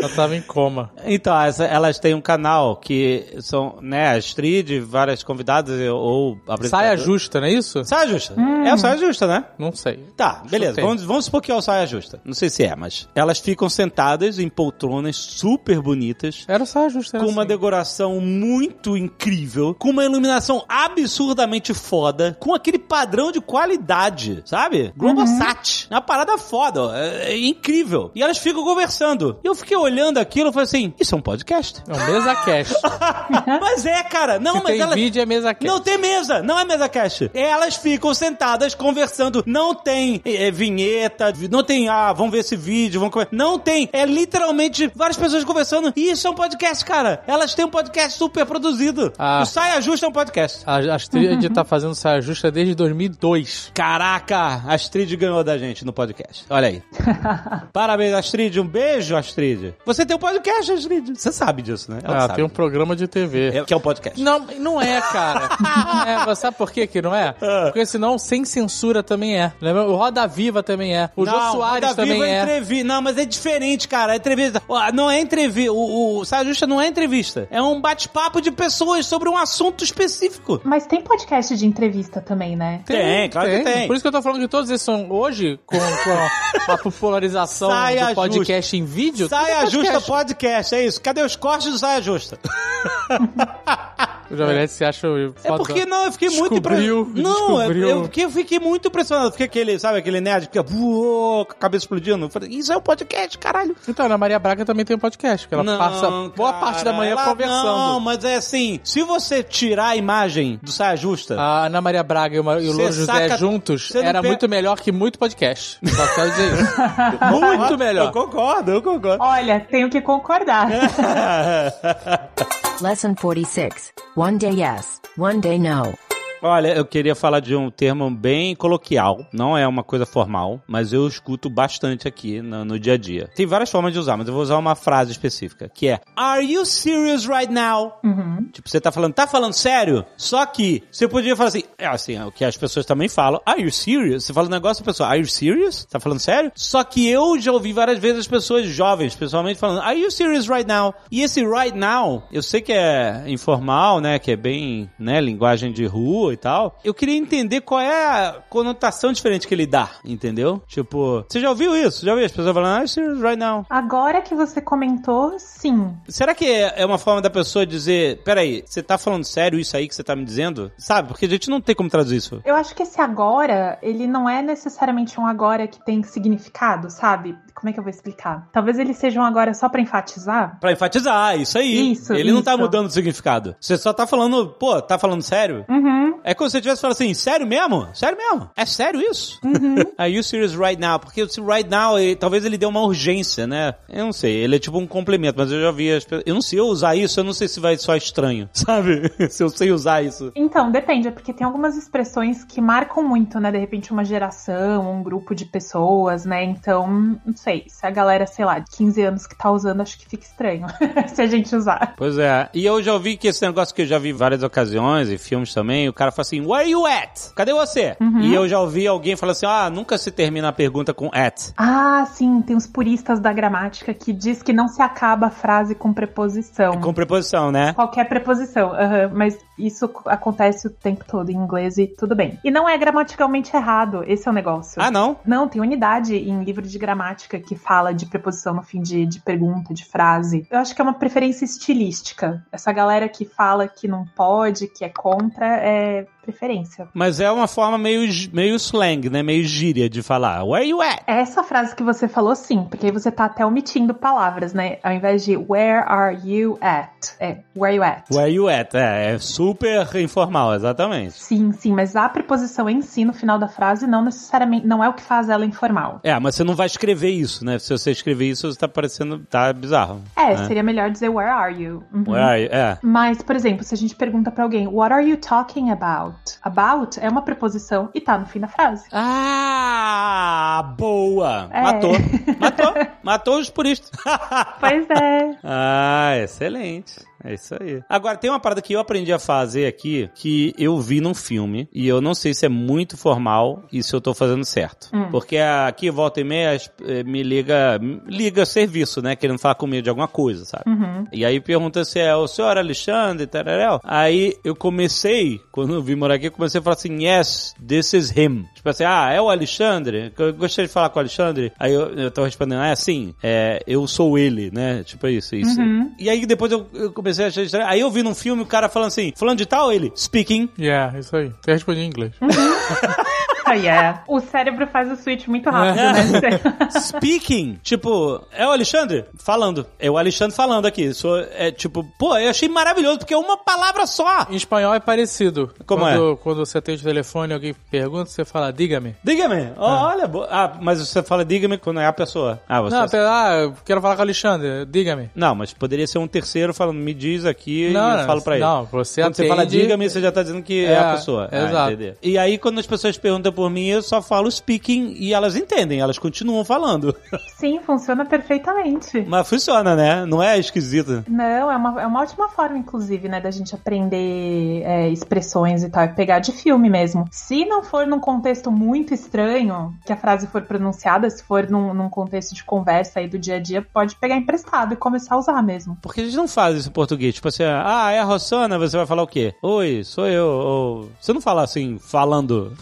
Ela tava em coma. Então, essa- elas têm um canal que são, né, a Astrid, várias convidadas ou Saia justa, não é isso? Saia justa. É o saia justa, né? Não sei. Tá, beleza. Chutei. Vamos, vamos supor que é o saia justa. Não sei se é, mas elas ficam sentadas em poltronas super bonitas. Era o saia justa. Era Com uma assim. decoração muito incrível, com uma iluminação absurdamente foda, com aquele padrão de qualidade, sabe? Globosat. É uma parada foda, ó. é, é incrível. E elas ficam conversando. E eu fiquei olhando aquilo e falei assim: Isso é um podcast? É um mesa cast. *laughs* mas é, cara. Não, Se mas tem ela. vídeo, é mesa cast. Não tem mesa, não é mesa cast. Elas ficam sentadas conversando. Não tem é, vinheta, não tem, ah, vamos ver esse vídeo, vamos comer. Não tem. É literalmente várias pessoas conversando. E isso é um podcast, cara. Elas têm um podcast super produzido. Ah. O Saia Justa é um podcast. A Astrid tá fazendo saia justa desde 2002. Caraca, a Astrid ganhou da gente no podcast. Olha aí. *laughs* Parabéns, Astrid. Um beijo, Astrid. Você tem um podcast, Astrid. Você sabe disso, né? Ela Ah, sabe. tem um programa de TV. É, que é o podcast. Não, não é, cara. *laughs* Não é, você sabe por quê que não é? Ah. Porque senão, sem censura também é. Lembra? O Roda Viva também é. O Jô Soares Roda também Viva é. entrevi- Não, mas é diferente, cara. É entrevista. Não é entrevista. O, o Saia Justa não é entrevista. É um bate-papo de pessoas sobre um assunto específico. Mas tem podcast de entrevista também, né? Tem, claro que tem. Por isso que eu tô falando que todos esses são hoje, com, com a popularização *laughs* Saia do podcast em vídeo. é Saia podcast. Justa Podcast, é isso. Cadê os cortes do Saia Justa? *laughs* O Jovem Nerd se acha É porque não, eu fiquei muito Descobriu, impressionado. Não, é- descobriu. eu, porque eu fiquei muito impressionado. Fiquei aquele, sabe, aquele nerd que fica uou, com a cabeça explodindo. Eu falei, isso é um podcast, caralho. Então, a Ana Maria Braga também tem um podcast, que ela Não, passa boa cara, parte da manhã ela- conversando. Não, mas é assim, se você tirar a imagem do Saia Justa, A Ana Maria Braga e o, e o Louro José saca- juntos era pe- muito melhor que muito podcast. Só quero dizer isso. *laughs* muito Eu melhor. concordo, eu concordo. Olha, tenho que concordar. *laughs* Lesson 46. One day yes, one day no. Olha, eu queria falar de um termo bem coloquial, não é uma coisa formal, mas eu escuto bastante aqui no, no dia a dia. Tem várias formas de usar, mas eu vou usar uma frase específica, que é Are you serious right now? Uhum. Tipo, você tá falando, tá falando sério? Só que você podia falar assim, é assim, é o que as pessoas também falam, Are you serious? Você fala um negócio, a pessoa, Are you serious? Tá falando sério? Só que eu já ouvi várias vezes as pessoas jovens, pessoalmente, falando, Are you serious right now? E esse right now, eu sei que é informal, né, que é bem, né, linguagem de rua e tal. Eu queria entender qual é a conotação diferente que ele dá, entendeu? Tipo, você já ouviu isso? Já ouviu as pessoas falando, Are you serious right now? Agora que você comentou, sim. Será que é é uma forma da pessoa dizer, peraí, você tá falando sério isso aí que você tá me dizendo? Sabe? Porque a gente não tem como traduzir isso. Eu acho que esse agora, ele não é necessariamente um agora que tem significado, sabe? Como é que eu vou explicar? Talvez ele seja um agora só pra enfatizar. Pra enfatizar, isso aí. Isso, Ele não tá isso. mudando o significado. Você só tá falando, pô, tá falando sério? Uhum. É como se você tivesse falado assim, sério mesmo? Sério mesmo? É sério isso? Uhum. Are you serious right now? Porque esse right now, ele- talvez ele dê uma urgência, né? Eu não sei, ele é tipo um complemento, mas eu já vi as pessoas... Eu não sei, eu usar isso, eu não sei se vai soar estranho, *laughs* sabe? se eu sei usar isso. Então, depende, é porque tem algumas expressões que marcam muito, né? De repente, uma geração, um grupo de pessoas, né? Então, não sei. Se a galera, sei lá, de 15 anos que tá usando, acho que fica estranho *laughs* se a gente usar. Pois é. E eu já ouvi que esse negócio que eu já vi em várias ocasiões, e filmes também, o cara fala assim, where you at? Cadê você? E eu já ouvi alguém falar assim, ah, nunca se termina a pergunta com at. Ah, sim, tem os puristas da gramática que diz que não se acaba a frase com preposição. Com preposição, né? Qualquer preposição, aham, mas isso acontece o tempo todo em inglês e tudo bem. E não é gramaticalmente errado, esse é o negócio. Ah, não? Não, tem unidade em livro de gramática que fala de preposição no fim de, de pergunta, de frase. Eu acho que é uma preferência estilística. Essa galera que fala que não pode, que é contra, é live. Preferência. Mas é uma forma meio, meio slang, né? Meio gíria de falar. Where you at? Essa frase que você falou, sim, porque aí você tá até omitindo palavras, né? Ao invés de where are you at? É where you at. Where you at? É, é super informal, exatamente. Sim, sim, mas a preposição em si no final da frase não necessariamente não é o que faz ela informal. É, mas você não vai escrever isso, né? Se você escrever isso, você tá parecendo. tá bizarro. É, né? seria melhor dizer where are you? Uhum. Where are you? É. Mas, por exemplo, se a gente pergunta pra alguém, what are you talking about? About é uma preposição e tá no fim da frase. Ah, boa! É. Matou. Matou. *laughs* Matou os puristas. *laughs* Pois é. ah, excelente. É isso aí. Agora, tem uma parada que eu aprendi a fazer aqui, que eu vi num filme, e eu não sei se é muito formal e se eu tô fazendo certo. Porque aqui, volta e meia, eh, me liga, liga serviço, né? Querendo falar comigo de alguma coisa, sabe? E aí pergunta se é o senhor Alexandre, tararel. Aí eu comecei, quando eu vim morar aqui, eu comecei a falar assim, yes, this is him. Tipo assim, ah, é o Alexandre? Eu gostaria de falar com o Alexandre. Aí eu, eu tô respondendo, ah, é assim, é, eu sou ele, né? Tipo isso, isso. E aí depois eu, eu comecei a achar estranho. Aí eu vi num filme o cara falando assim, falando de tal, ele, speaking. Yeah, isso aí. Você respondeu em inglês. *laughs* Ah, *laughs* yeah. O cérebro faz o switch muito rápido, né? *laughs* Speaking, tipo, é o Alexandre falando. É o Alexandre falando aqui. Sou, é tipo, pô, eu achei maravilhoso, porque é uma palavra só. Em espanhol é parecido. Como quando, Quando você atende o telefone e alguém pergunta, você fala, diga-me. Diga-me. Ó, Olha, bo- ah, mas você fala diga-me quando é a pessoa. Ah, você. Não, pera, ah, eu quero falar com o Alexandre, diga-me. Não, mas poderia ser um terceiro falando, me diz aqui Não, e eu não, falo pra ele. não, você Quando você fala atende- diga-me, você já tá dizendo que é, É, a pessoa. Ah, exato. E aí, quando as pessoas perguntam por mim, eu só falo speaking e elas entendem, elas continuam falando. Sim, funciona perfeitamente. Mas funciona, né? Não é esquisito. Não, é uma, é uma ótima forma, inclusive, né, da gente aprender é, expressões e tal, é pegar de filme mesmo. Se não for num contexto muito estranho, que a frase for pronunciada, se for num, num contexto de conversa aí do dia a dia, pode pegar emprestado e começar a usar mesmo. Porque a gente não faz isso em português. Tipo assim, ah, é a Rossana, você vai falar o quê? Oi, sou eu. Ou... Você não fala assim, falando.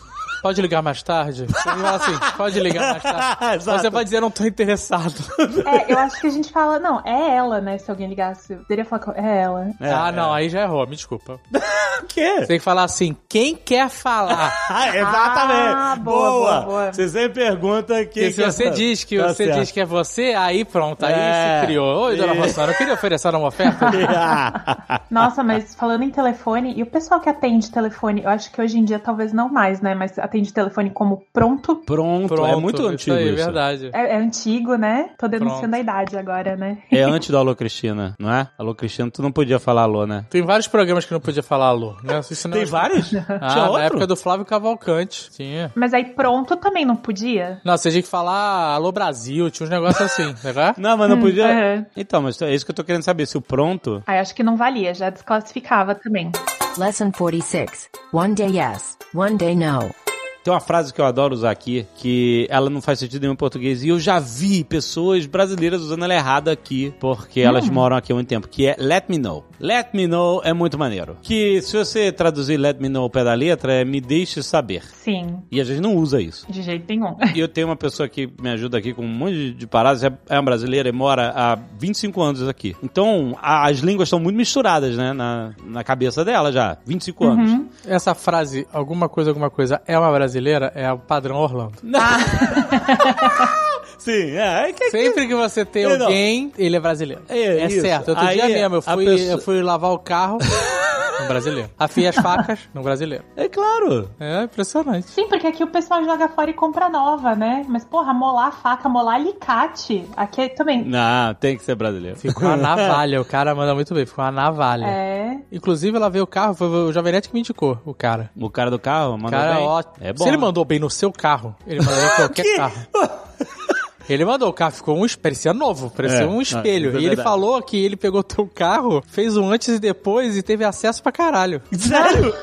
Pode ligar mais tarde? Você fala assim, pode ligar mais tarde. *laughs* Você pode dizer, não tô interessado. É, eu acho que a gente fala, não, é ela, né? Se alguém ligasse, eu poderia falar, que é ela. É, ah, não, aí já errou, me desculpa. *laughs* O quê? Você tem que falar assim, quem quer falar? Ah, *laughs* exatamente. Ah, boa, boa, boa. Você sempre pergunta quem se você é- diz que Tá você certo. diz que é você, aí pronto, aí É. se criou. Oi, dona É. Rossana, eu queria oferecer uma oferta. Nossa, mas falando em telefone, e o pessoal que atende telefone, eu acho que hoje em dia talvez não mais, né? Mas atende telefone como pronto. Pronto, Pronto, é muito isso antigo aí, isso. verdade. É, é antigo, né? Tô denunciando Pronto. a idade agora, né? É antes do Alô Cristina, não é? Alô Cristina, tu não podia falar alô, né? Tem vários programas que não podia falar alô, né? Isso não Tem é- vários? *laughs* Ah, Tinha na outro? época do Flávio Cavalcante. Tinha. Mas aí pronto também não podia? Não, você tinha que falar alô Brasil, tinha uns negócios assim, né? Não, mas não podia. é. Então, mas é isso que eu tô querendo saber. Se o pronto. Aí acho que não valia, já desclassificava também. Lesson 46. One day yes, one day no. Tem uma frase que eu adoro usar aqui, que ela não faz sentido nenhum em português, e eu já vi pessoas brasileiras usando ela errada aqui, porque elas moram aqui há muito tempo, que é let me know. Let me know é muito maneiro. Que se você traduzir let me know ao pé da letra, é me deixe saber. Sim, E a gente não usa isso. de jeito nenhum. *laughs* E eu tenho uma pessoa que me ajuda aqui com um monte de- paradas, é é uma brasileira e mora há 25 anos aqui. Então, a- as línguas estão muito misturadas, né, na, na cabeça dela já. 25 anos. Essa frase, alguma coisa, alguma coisa, é uma brasileira, é o padrão Orlando. *laughs* Sim, é. é que, Sempre que você tem Não. alguém, ele é brasileiro. É, É, isso. certo. Outro Aí, dia mesmo, eu a fui, pessoa- eu fui lavar o carro, *laughs* no brasileiro. Afiei as facas, no brasileiro. É claro. É impressionante. Sim, porque aqui o pessoal joga fora e compra nova, né? Mas, porra, molar faca, molar alicate. Aqui é também. Não, tem que ser brasileiro. Ficou uma *laughs* navalha, o cara manda muito bem, ficou uma navalha. É. Inclusive, ela veio o carro, foi o Jovenete que me indicou, o cara. O cara do carro mandou cara bem. é ótimo. É bom. Se ele mandou bem no seu carro, ele mandaria em *laughs* qualquer carro. Ele mandou, o carro ficou um, parecia novo, parecia É, um não, espelho. é e ele falou que ele pegou teu carro, fez um antes e depois e teve acesso pra caralho. Sério?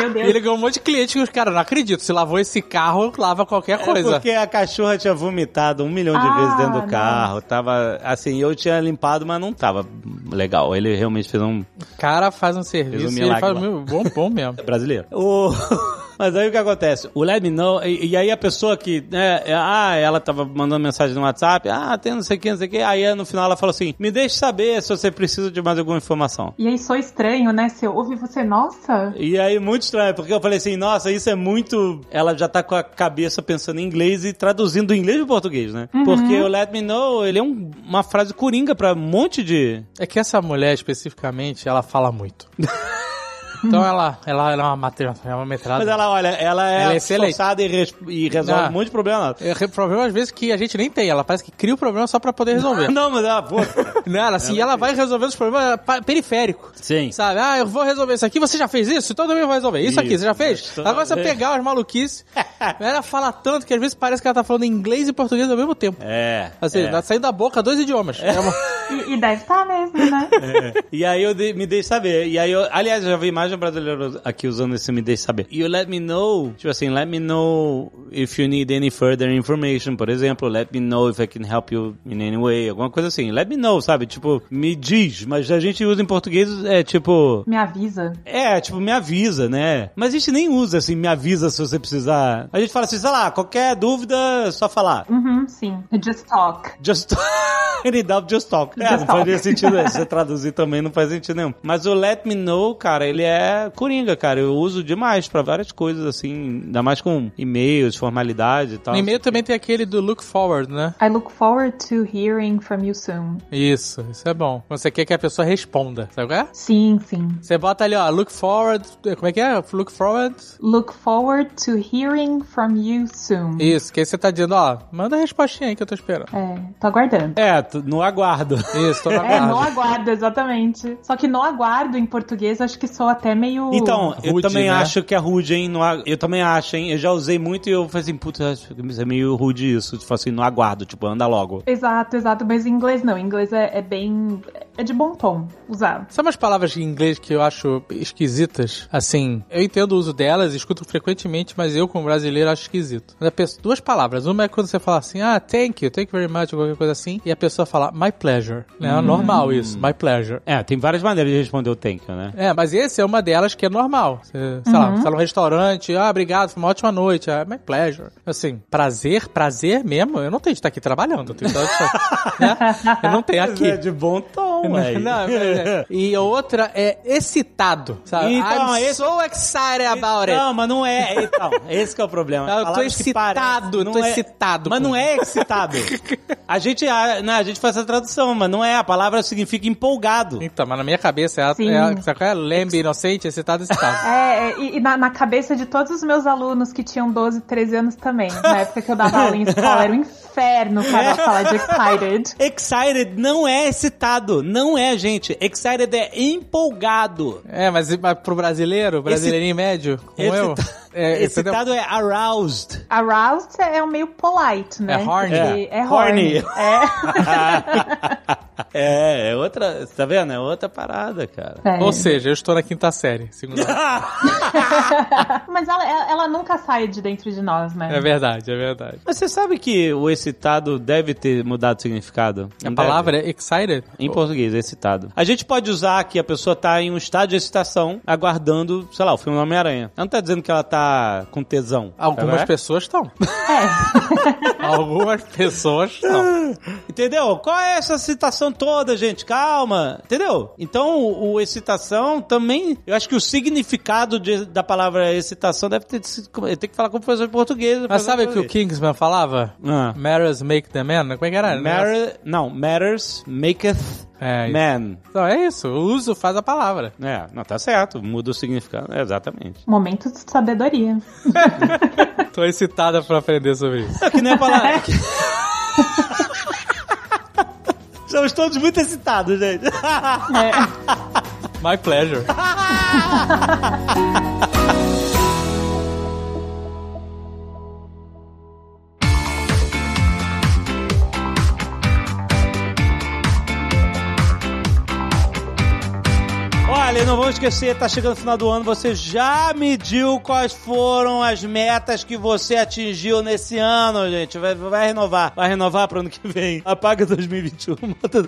Meu *laughs* E Deus. ele ganhou um monte de cliente que os caras, não acredito, se lavou esse carro, lava qualquer É coisa. porque a cachorra tinha vomitado um milhão de Ah, vezes dentro do nossa. carro. Tava assim, eu tinha limpado, mas não tava legal. Ele realmente fez um O cara faz um serviço Fez um e ele milagre faz meu- bom, bom mesmo. *laughs* brasileiro. O... *laughs* Mas aí o que acontece? O Let Me Know, e, e aí a pessoa que, né, é, ah, ela tava mandando mensagem no WhatsApp, ah, tem não sei o que, não sei o que, aí no final ela falou assim, me deixe saber se você precisa de mais alguma informação. E aí sou estranho, né? Se eu ouvi você, nossa. E aí, muito estranho, porque eu falei assim, nossa, isso é muito. Ela já tá com a cabeça pensando em inglês e traduzindo do inglês pro português, né? Porque o Let Me Know, ele é um- uma frase coringa pra um monte de. É que essa mulher, especificamente, ela fala muito. *laughs* Então ela, ela, ela é uma matéria, é uma metrada. Mas ela, olha, ela é, Ela é esforçada e, res- e resolve Ah. um monte de problema. É problema às vezes que a gente nem tem. Ela parece que cria o problema só pra poder resolver. *laughs* Não, mas ela, pô. Não, ela, assim, ela vai resolvendo os problemas periféricos. Sim. Sabe? Ah, eu vou resolver isso aqui, você já fez isso? Então eu também vou resolver. Isso, aqui, Isso. você já fez? Agora você vez. pegar as maluquices. ela fala tanto que às vezes parece que ela tá falando inglês e português ao mesmo tempo. É. Assim, é. tá saindo da boca dois idiomas. É uma- *laughs* E, e deve estar mesmo, né? *laughs* E aí eu de- me deixe saber. E aí eu, aliás, eu já vi mais um brasileiro aqui usando esse me deixe saber. O let me know, tipo assim, let me know if you need any further information, por exemplo, let me know if I can help you in any way, alguma coisa assim. Let me know, sabe? Tipo, me diz, mas a gente usa em português é tipo, Me avisa. é, tipo, me avisa, né? Mas a gente nem usa assim, me avisa se você precisar. A gente fala assim, sei lá, qualquer dúvida, é só falar. Uhum, sim. Just talk. Just Any *laughs* doubt, just talk. É, não talk. faz sentido. Se você traduzir também não faz sentido nenhum. Mas o Let Me Know, cara, ele é coringa, cara. Eu uso demais pra várias coisas, assim. Ainda mais com e-mails, formalidade e tal. No e-mail também tem aquele do look forward, né? I look forward to hearing from you soon. Isso, isso é bom. Você quer que a pessoa responda, sabe qual é? Sim, sim. Você bota ali, ó, look forward, como é que é? Look forward. Look forward to hearing from you soon. Isso, que aí você tá dizendo, ó, manda a respostinha aí que eu tô esperando. É, tô aguardando. É, no aguardo. Isso, tô na É, no guarda. aguardo, exatamente. Só que no aguardo, em português, acho que soa até meio. Então, eu Rude, também né? acho que é rude, hein? Não eu também acho, hein? Eu já usei muito e eu falei assim, puta, é meio rude isso. Tipo assim, não aguardo, tipo, anda logo. Exato, exato. Mas em inglês não. Em inglês é, é bem. É de bom tom usar. Sabe umas palavras em inglês que eu acho esquisitas? Assim, eu entendo o uso delas, escuto frequentemente, mas eu, como brasileiro, acho esquisito. Duas palavras. Uma é quando você fala assim, ah, thank you, thank you very much, ou qualquer coisa assim, e a pessoa fala, my pleasure. É normal isso, my pleasure. É, tem várias maneiras de responder o thank you, né? É, mas esse é uma delas que é normal. Você, sei lá, você tá num restaurante, ah, obrigado, foi uma ótima noite, ah, my pleasure. Assim, prazer, prazer mesmo, eu não tenho de estar aqui trabalhando. Eu, tenho de estar, *laughs* né? eu não tenho aqui. É de bom tom, ué. Não, mas é. *laughs* E a outra é excitado, sabe? Então, I'm esse- so excited about it. Não, mas não é. Então, *laughs* esse que é o problema. Eu tô excitado, parecem- tô é- excitado Mas com- não é excitado. *laughs* A gente, a, né, a gente faz essa tradução, mas não é. A palavra significa empolgado. Então, mas na minha cabeça é, a- Sim. é, a- sabe qual é? lembre inocente, excitado, excitado. É, é, e, e na, na cabeça de todos os meus alunos que tinham 12, 13 anos também. Na época que eu dava aula em escola, era um inferno o cara falar de excited. *laughs* Excited não é excitado. Não é, gente. Excited é empolgado. É, mas, mas pro brasileiro, brasileirinho médio, como eu, é, *laughs* excitado é aroused. Aroused é um meio polite, né? É horny. É, Horny. horny. É. *laughs* é, é outra. Tá vendo? É outra parada, cara. É. Ou seja, eu estou na quinta série, segundo *laughs* Mas ela, ela, nunca sai de dentro de nós, né? É verdade, é verdade. Mas você sabe que o excitado deve ter mudado de significado? A Não palavra deve? é excited? Em português, excitado. A gente pode usar que a pessoa tá em um estado de excitação, aguardando, sei lá, o filme Homem-Aranha. Ela não tá dizendo que ela tá com tesão. Algumas Sabe? pessoas estão. É. *laughs* Algumas pessoas estão. Entendeu? Qual é essa excitação toda, gente? Calma. Entendeu? Então, o, o excitação também. Eu acho que o significado de- da palavra excitação deve ter. sido- Tem que falar como professor de português. Mas sabe o que o Kingsman falava? Ah. Matters make the man? Como é que era? Matter, não, matters maketh É, isso. man. Então é isso, o uso faz a palavra. É, não, tá certo. Muda o significado. É, exatamente. Momento de sabedoria. *laughs* Tô excitada pra aprender sobre isso. É que nem a palavra. *laughs* Estamos todos muito excitados, gente. *laughs* My pleasure. *laughs* Olha, não vamos esquecer, tá chegando o final do ano, você já mediu quais foram as metas que você atingiu nesse ano, gente. Vai, vai renovar. Vai renovar pro ano que vem. Apaga 2021, *laughs* bota,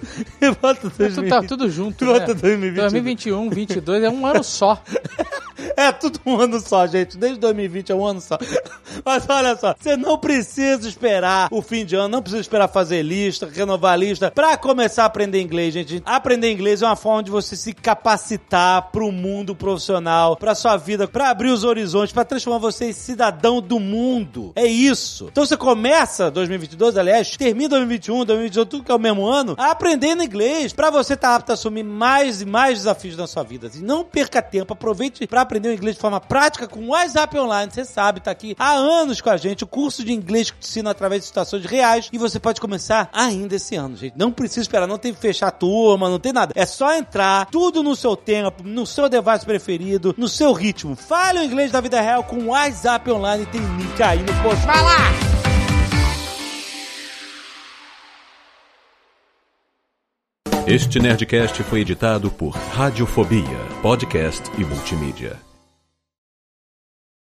bota Tudo, 2021. tá tudo junto, Bota né? 2021. 2021, 22 é um ano só. *laughs* É tudo um ano só, gente. Desde 2020 é um ano só. *laughs* Mas olha só, você não precisa esperar o fim de ano, não precisa esperar fazer lista, renovar lista, pra começar a aprender inglês, gente. Aprender inglês é uma forma de você se capacitar pro mundo profissional, pra sua vida, pra abrir os horizontes, pra transformar você em cidadão do mundo. É isso. Então você começa 2022, aliás, termina 2021, 2022, tudo que é o mesmo ano, aprendendo inglês, pra você estar apto a assumir mais e mais desafios na sua vida. E não perca tempo, aproveite pra aprender o inglês de forma prática com o WhatsApp Online. Você sabe, tá aqui há anos com a gente, o curso de inglês que te ensina através de situações reais e você pode começar ainda esse ano, gente. Não precisa esperar, não tem que fechar a turma, não tem nada. É só entrar, tudo no seu tempo, no seu device preferido, no seu ritmo. Fale o inglês da vida real com o WhatsApp Online, tem link aí no post. Vai lá! Este Nerdcast foi editado por Radiofobia, podcast e multimídia.